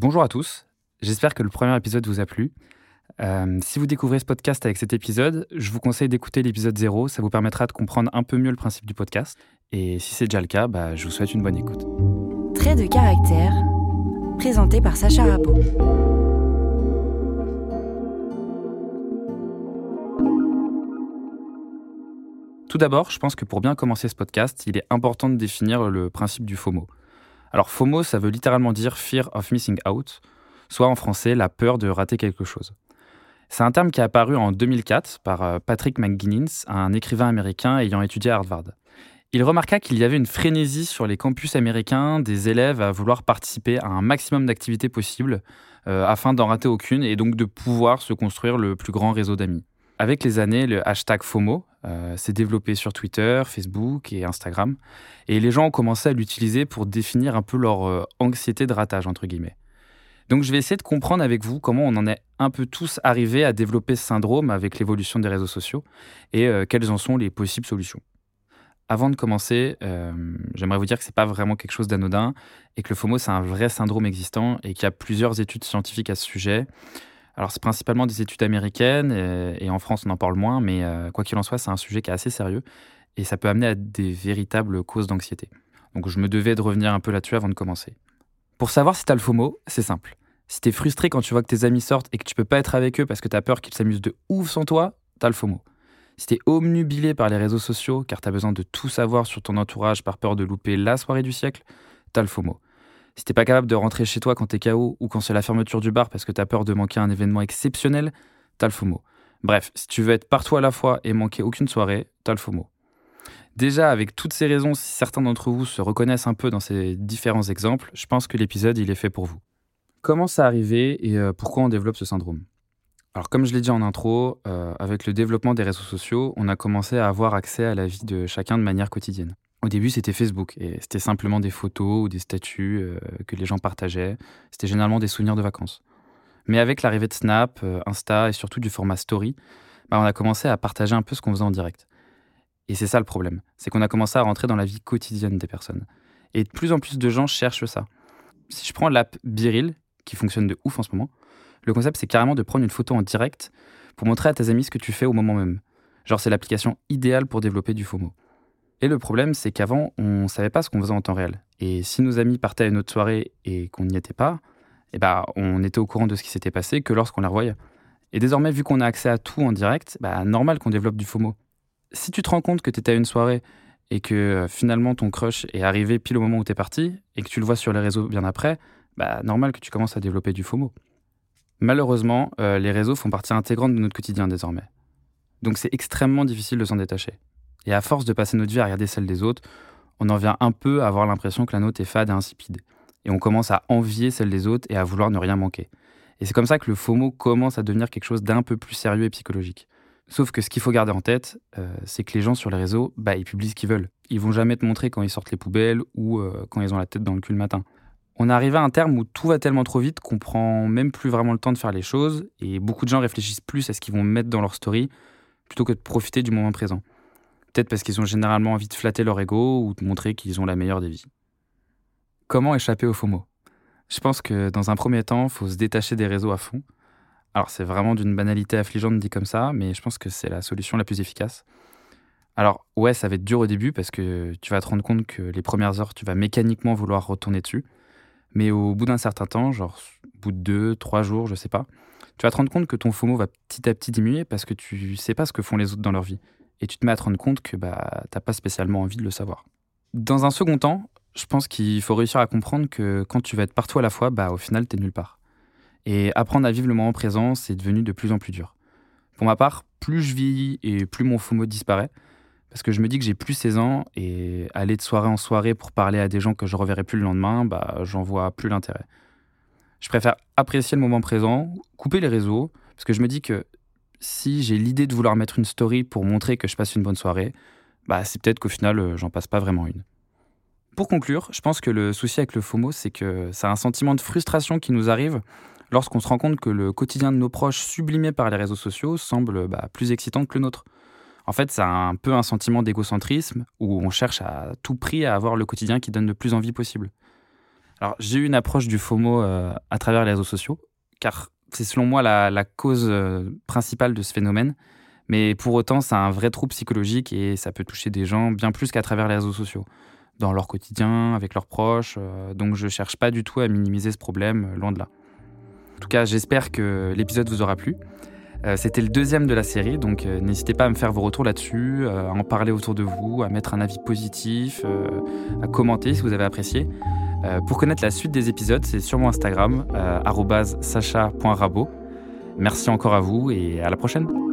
Bonjour à tous, j'espère que le premier épisode vous a plu. Euh, si vous découvrez ce podcast avec cet épisode, je vous conseille d'écouter l'épisode 0, ça vous permettra de comprendre un peu mieux le principe du podcast. Et si c'est déjà le cas, bah, je vous souhaite une bonne écoute. Trait de caractère, présenté par Sacha Rabot. Tout d'abord, je pense que pour bien commencer ce podcast, il est important de définir le principe du FOMO. Alors FOMO, ça veut littéralement dire Fear of Missing Out, soit en français la peur de rater quelque chose. C'est un terme qui est apparu en 2004 par euh, Patrick McGuinness, un écrivain américain ayant étudié à Harvard. Il remarqua qu'il y avait une frénésie sur les campus américains des élèves à vouloir participer à un maximum d'activités possibles euh, afin d'en rater aucune et donc de pouvoir se construire le plus grand réseau d'amis. Avec les années, le hashtag FOMO euh, s'est développé sur Twitter, Facebook et Instagram, et les gens ont commencé à l'utiliser pour définir un peu leur anxiété de ratage, entre guillemets. Donc je vais essayer de comprendre avec vous comment on en est un peu tous arrivés à développer ce syndrome avec l'évolution des réseaux sociaux et euh, quelles en sont les possibles solutions. Avant de commencer, euh, j'aimerais vous dire que ce n'est pas vraiment quelque chose d'anodin et que le FOMO c'est un vrai syndrome existant et qu'il y a plusieurs études scientifiques à ce sujet. Alors c'est principalement des études américaines et, en France on en parle moins, mais euh, quoi qu'il en soit c'est un sujet qui est assez sérieux et ça peut amener à des véritables causes d'anxiété. Donc je me devais de revenir un peu là-dessus avant de commencer. Pour savoir si tu as le FOMO, c'est simple. Si t'es frustré quand tu vois que tes amis sortent et que tu peux pas être avec eux parce que t'as peur qu'ils s'amusent de ouf sans toi, t'as le FOMO. Si t'es omnubilé par les réseaux sociaux car t'as besoin de tout savoir sur ton entourage par peur de louper la soirée du siècle, t'as le FOMO. Si t'es pas capable de rentrer chez toi quand t'es KO ou quand c'est la fermeture du bar parce que t'as peur de manquer un événement exceptionnel, t'as le FOMO. Bref, si tu veux être partout à la fois et manquer aucune soirée, t'as le FOMO. Déjà, avec toutes ces raisons, si certains d'entre vous se reconnaissent un peu dans ces différents exemples, je pense que l'épisode il est fait pour vous. Comment ça arrivé et euh, pourquoi on développe ce syndrome? Alors comme je l'ai dit en intro, euh, avec le développement des réseaux sociaux, on a commencé à avoir accès à la vie de chacun de manière quotidienne. Au début, c'était Facebook et c'était simplement des photos ou des statuts euh, que les gens partageaient. C'était généralement des souvenirs de vacances. Mais avec l'arrivée de Snap, Insta et surtout du format Story, bah, on a commencé à partager un peu ce qu'on faisait en direct. Et c'est ça le problème, c'est qu'on a commencé à rentrer dans la vie quotidienne des personnes. Et de plus en plus de gens cherchent ça. Si je prends l'app Biril, qui fonctionne de ouf en ce moment. Le concept, c'est carrément de prendre une photo en direct pour montrer à tes amis ce que tu fais au moment même. Genre, c'est l'application idéale pour développer du FOMO. Et le problème, c'est qu'avant, on ne savait pas ce qu'on faisait en temps réel. Et si nos amis partaient à une autre soirée et qu'on n'y était pas, eh ben, on était au courant de ce qui s'était passé que lorsqu'on la revoyait. Et désormais, vu qu'on a accès à tout en direct, bah, normal qu'on développe du FOMO. Si tu te rends compte que tu étais à une soirée et que euh, finalement ton crush est arrivé pile au moment où tu es parti et que tu le vois sur les réseaux bien après, bah, normal que tu commences à développer du FOMO. Malheureusement, euh, les réseaux font partie intégrante de notre quotidien désormais. Donc c'est extrêmement difficile de s'en détacher. Et à force de passer notre vie à regarder celle des autres, on en vient un peu à avoir l'impression que la nôtre est fade et insipide. Et on commence à envier celle des autres et à vouloir ne rien manquer. Et c'est comme ça que le FOMO commence à devenir quelque chose d'un peu plus sérieux et psychologique. Sauf que ce qu'il faut garder en tête, euh, c'est que les gens sur les réseaux, bah, ils publient ce qu'ils veulent. Ils vont jamais te montrer quand ils sortent les poubelles ou euh, quand ils ont la tête dans le cul le matin on est arrivé à un terme où tout va tellement trop vite qu'on prend même plus vraiment le temps de faire les choses et beaucoup de gens réfléchissent plus à ce qu'ils vont mettre dans leur story plutôt que de profiter du moment présent. Peut-être parce qu'ils ont généralement envie de flatter leur ego ou de montrer qu'ils ont la meilleure des vies. Comment échapper au FOMO? Je pense que dans un premier temps, il faut se détacher des réseaux à fond. Alors c'est vraiment d'une banalité affligeante dit comme ça, mais je pense que c'est la solution la plus efficace. Alors ouais, ça va être dur au début parce que tu vas te rendre compte que les premières heures, tu vas mécaniquement vouloir retourner dessus. Mais au bout d'un certain temps, genre au bout de deux, trois jours, je sais pas, tu vas te rendre compte que ton FOMO va petit à petit diminuer parce que tu sais pas ce que font les autres dans leur vie. Et tu te mets à te rendre compte que bah, t'as pas spécialement envie de le savoir. Dans un second temps, je pense qu'il faut réussir à comprendre que quand tu vas être partout à la fois, bah, au final, t'es nulle part. Et apprendre à vivre le moment présent, c'est devenu de plus en plus dur. Pour ma part, plus je vis et plus mon FOMO disparaît, parce que je me dis que j'ai plus 16 ans et aller de soirée en soirée pour parler à des gens que je reverrai plus le lendemain, bah, j'en vois plus l'intérêt. Je préfère apprécier le moment présent, couper les réseaux, parce que je me dis que si j'ai l'idée de vouloir mettre une story pour montrer que je passe une bonne soirée, bah, c'est peut-être qu'au final, euh, j'en passe pas vraiment une. Pour conclure, je pense que le souci avec le FOMO, c'est que c'est un sentiment de frustration qui nous arrive lorsqu'on se rend compte que le quotidien de nos proches sublimé par les réseaux sociaux semble bah, plus excitant que le nôtre. En fait, c'est un peu un sentiment d'égocentrisme où on cherche à tout prix à avoir le quotidien qui donne le plus envie possible. Alors, j'ai eu une approche du FOMO euh, à travers les réseaux sociaux, car c'est selon moi la, cause euh, principale de ce phénomène. Mais pour autant, c'est un vrai trouble psychologique et ça peut toucher des gens bien plus qu'à travers les réseaux sociaux, dans leur quotidien, avec leurs proches. Euh, donc, je cherche pas du tout à minimiser ce problème, loin de là. En tout cas, j'espère que l'épisode vous aura plu. C'était le deuxième de la série, donc n'hésitez pas à me faire vos retours là-dessus, à en parler autour de vous, à mettre un avis positif, à commenter si vous avez apprécié. Euh, pour connaître la suite des épisodes, c'est sur mon Instagram, euh. Merci encore à vous et à la prochaine.